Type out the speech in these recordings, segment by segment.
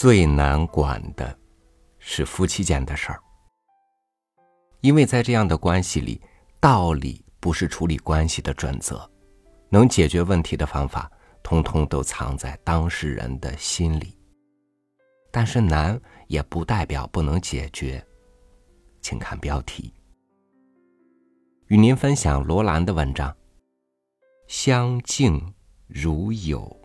最难管的是夫妻间的事儿，因为在这样的关系里，道理不是处理关系的准则，能解决问题的方法，通通都藏在当事人的心里。但是难也不代表不能解决，请看标题。与您分享罗兰的文章：相敬如友。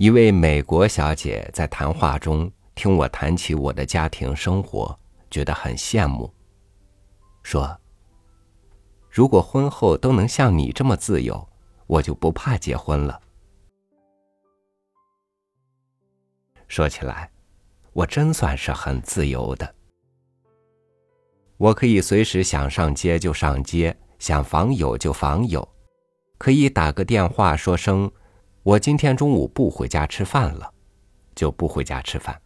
一位美国小姐在谈话中听我谈起我的家庭生活，觉得很羡慕，说：“如果婚后都能像你这么自由，我就不怕结婚了。”说起来，我真算是很自由的。我可以随时想上街就上街，想访友就访友，可以打个电话说声。我今天中午不回家吃饭了，就不回家吃饭。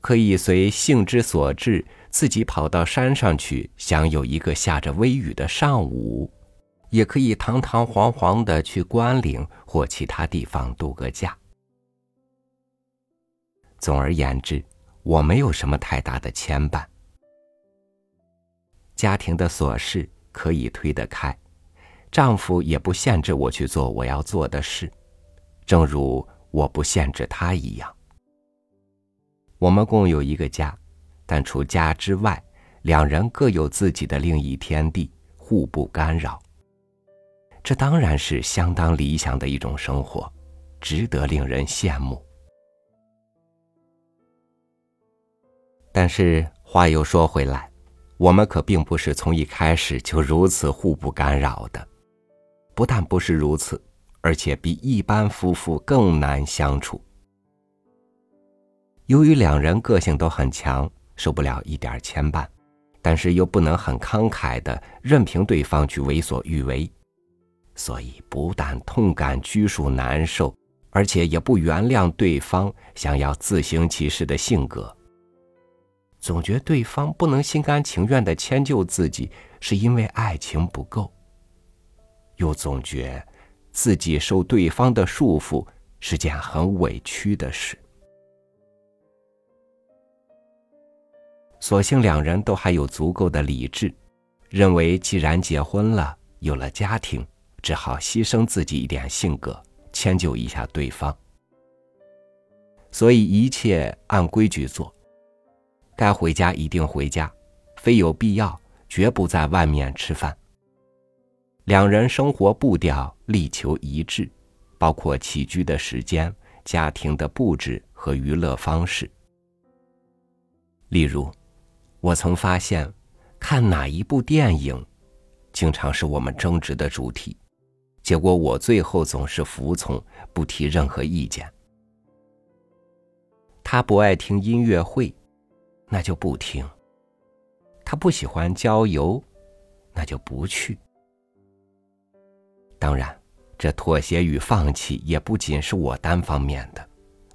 可以随性之所至，自己跑到山上去享有一个下着微雨的上午，也可以堂堂皇皇的去关岭或其他地方度个假。总而言之，我没有什么太大的牵绊，家庭的琐事可以推得开。丈夫也不限制我去做我要做的事，正如我不限制他一样。我们共有一个家，但除家之外，两人各有自己的另一天地，互不干扰。这当然是相当理想的一种生活，值得令人羡慕。但是话又说回来，我们可并不是从一开始就如此互不干扰的。不但不是如此，而且比一般夫妇更难相处。由于两人个性都很强，受不了一点牵绊，但是又不能很慷慨的任凭对方去为所欲为，所以不但痛感拘束难受，而且也不原谅对方想要自行其事的性格。总觉对方不能心甘情愿的迁就自己，是因为爱情不够。又总觉自己受对方的束缚是件很委屈的事。所幸两人都还有足够的理智，认为既然结婚了，有了家庭，只好牺牲自己一点性格，迁就一下对方。所以一切按规矩做，该回家一定回家，非有必要绝不在外面吃饭。两人生活步调力求一致，包括起居的时间、家庭的布置和娱乐方式。例如，我曾发现，看哪一部电影，经常是我们争执的主题，结果我最后总是服从，不提任何意见。他不爱听音乐会，那就不听；他不喜欢郊游，那就不去。当然，这妥协与放弃也不仅是我单方面的，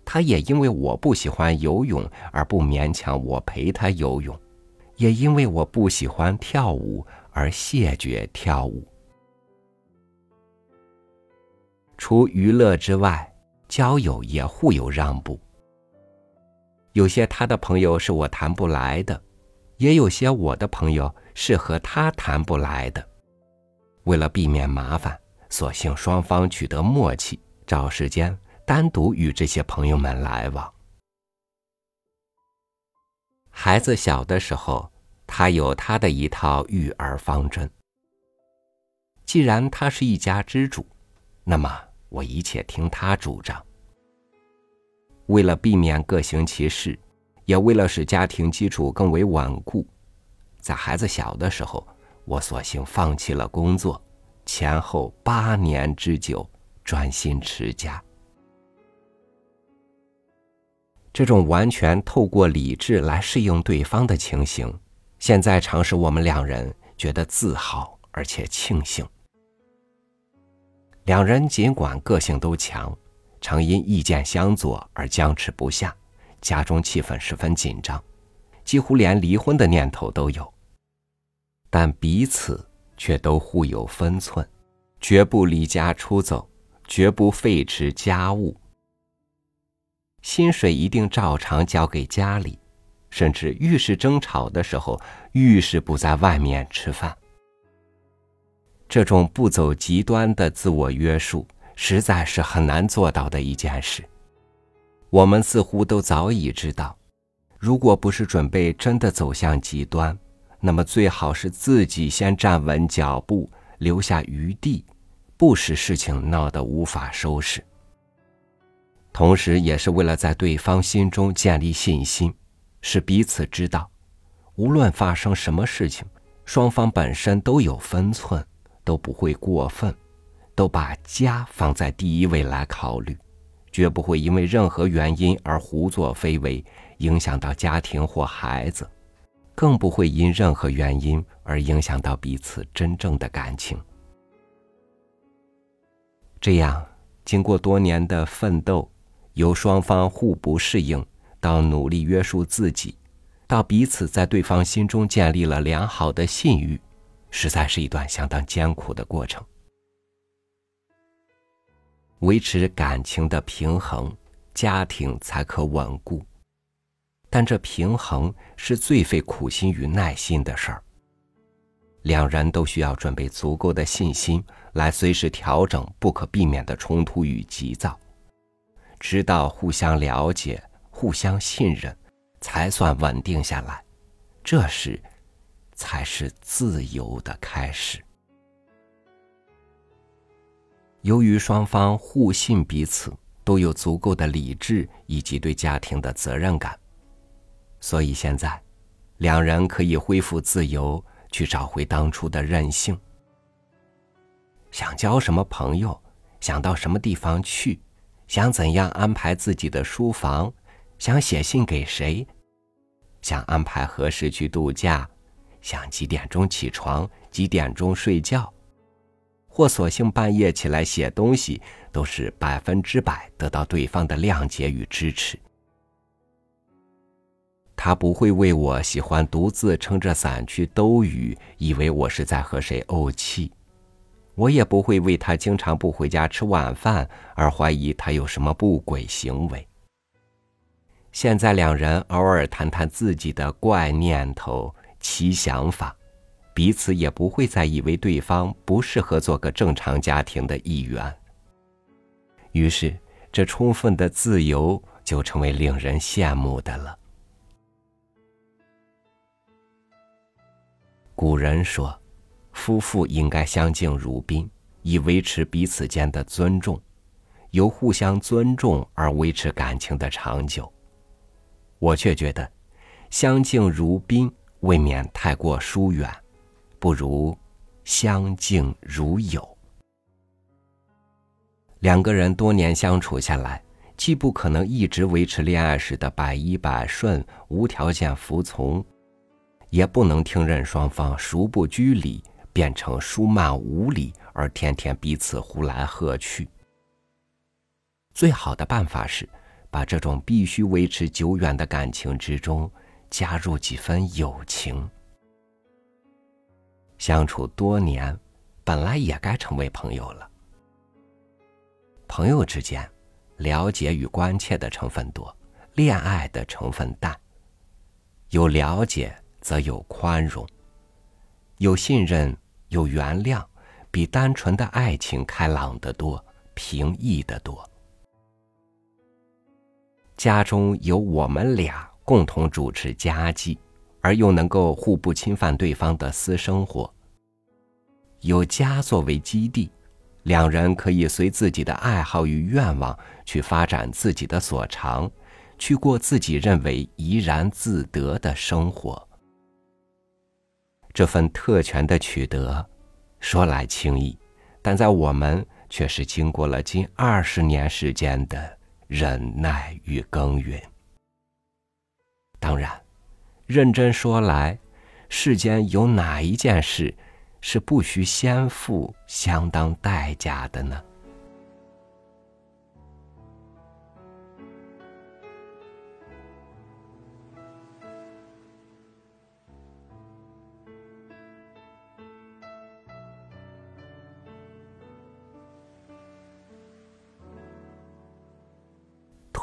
他也因为我不喜欢游泳而不勉强我陪他游泳，也因为我不喜欢跳舞而谢绝跳舞。除娱乐之外，交友也互有让步。有些他的朋友是我谈不来的，也有些我的朋友是和他谈不来的。为了避免麻烦。索性双方取得默契，找时间单独与这些朋友们来往。孩子小的时候，他有他的一套育儿方针。既然他是一家之主，那么我一切听他主张。为了避免各行其事，也为了使家庭基础更为稳固，在孩子小的时候，我索性放弃了工作。前后八年之久，专心持家。这种完全透过理智来适应对方的情形，现在常使我们两人觉得自豪而且庆幸。两人尽管个性都强，常因意见相左而僵持不下，家中气氛十分紧张，几乎连离婚的念头都有。但彼此却都互有分寸，绝不离家出走，绝不废弛家务。薪水一定照常交给家里，甚至遇事争吵的时候，遇事不在外面吃饭。这种不走极端的自我约束，实在是很难做到的一件事。我们似乎都早已知道，如果不是准备真的走向极端。那么最好是自己先站稳脚步，留下余地，不使事情闹得无法收拾。同时，也是为了在对方心中建立信心，使彼此知道，无论发生什么事情，双方本身都有分寸，都不会过分，都把家放在第一位来考虑，绝不会因为任何原因而胡作非为，影响到家庭或孩子。更不会因任何原因而影响到彼此真正的感情。这样，经过多年的奋斗，由双方互不适应到努力约束自己，到彼此在对方心中建立了良好的信誉，实在是一段相当艰苦的过程。维持感情的平衡，家庭才可稳固。但这平衡是最费苦心与耐心的事儿。两人都需要准备足够的信心，来随时调整不可避免的冲突与急躁，直到互相了解、互相信任，才算稳定下来。这时，才是自由的开始。由于双方互信彼此，都有足够的理智以及对家庭的责任感。所以现在，两人可以恢复自由，去找回当初的任性。想交什么朋友，想到什么地方去，想怎样安排自己的书房，想写信给谁，想安排何时去度假，想几点钟起床，几点钟睡觉，或索性半夜起来写东西，都是百分之百得到对方的谅解与支持。他不会为我喜欢独自撑着伞去兜雨，以为我是在和谁怄气；我也不会为他经常不回家吃晚饭而怀疑他有什么不轨行为。现在两人偶尔谈谈自己的怪念头、奇想法，彼此也不会再以为对方不适合做个正常家庭的一员。于是，这充分的自由就成为令人羡慕的了。古人说：“夫妇应该相敬如宾，以维持彼此间的尊重，由互相尊重而维持感情的长久。”我却觉得，相敬如宾未免太过疏远，不如相敬如友。两个人多年相处下来，既不可能一直维持恋爱时的百依百顺、无条件服从。也不能听任双方熟不拘礼变成疏慢无礼，而天天彼此呼来喝去。最好的办法是，把这种必须维持久远的感情之中，加入几分友情。相处多年，本来也该成为朋友了。朋友之间，了解与关切的成分多，恋爱的成分淡。有了解。则有宽容，有信任，有原谅，比单纯的爱情开朗得多，平易得多。家中有我们俩共同主持家计，而又能够互不侵犯对方的私生活。有家作为基地，两人可以随自己的爱好与愿望去发展自己的所长，去过自己认为怡然自得的生活。这份特权的取得，说来轻易，但在我们却是经过了近二十年时间的忍耐与耕耘。当然，认真说来，世间有哪一件事是不需先付相当代价的呢？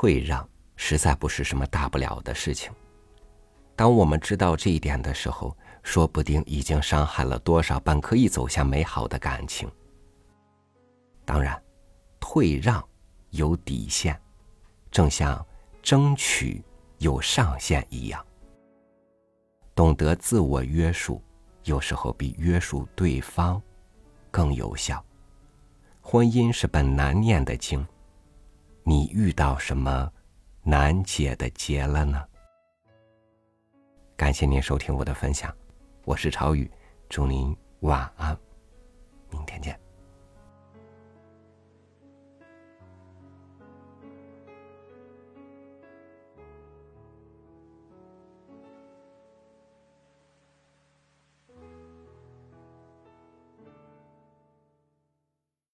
退让实在不是什么大不了的事情。当我们知道这一点的时候，说不定已经伤害了多少本可以走向美好的感情。当然，退让有底线，正像争取有上限一样。懂得自我约束，有时候比约束对方更有效。婚姻是本难念的经，你遇到什么难解的结了呢？感谢您收听我的分享，我是朝宇，祝您晚安，明天见。